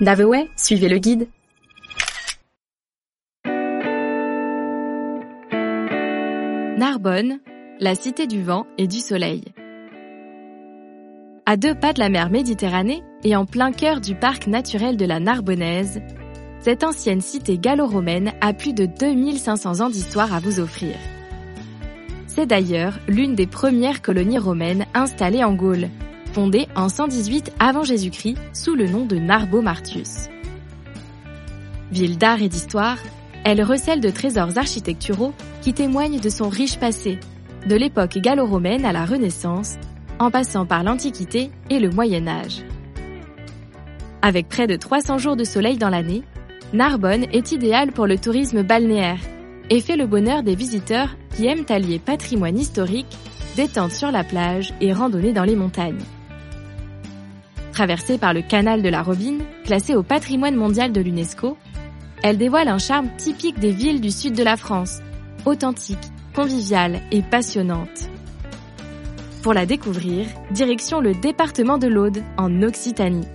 Naveway, suivez le guide. Narbonne, la cité du vent et du soleil. À deux pas de la mer Méditerranée et en plein cœur du parc naturel de la Narbonnaise, cette ancienne cité gallo-romaine a plus de 2500 ans d'histoire à vous offrir. C'est d'ailleurs l'une des premières colonies romaines installées en Gaule, fondée en 118 avant Jésus-Christ sous le nom de Narbo Martius. Ville d'art et d'histoire, elle recèle de trésors architecturaux qui témoignent de son riche passé, de l'époque gallo-romaine à la Renaissance, en passant par l'Antiquité et le Moyen Âge. Avec près de 300 jours de soleil dans l'année, Narbonne est idéale pour le tourisme balnéaire et fait le bonheur des visiteurs qui aiment allier patrimoine historique, détente sur la plage et randonnée dans les montagnes. Traversée par le canal de la Robine, classé au patrimoine mondial de l'UNESCO, elle dévoile un charme typique des villes du sud de la France, authentique, conviviale et passionnante. Pour la découvrir, direction le département de l'Aude, en Occitanie.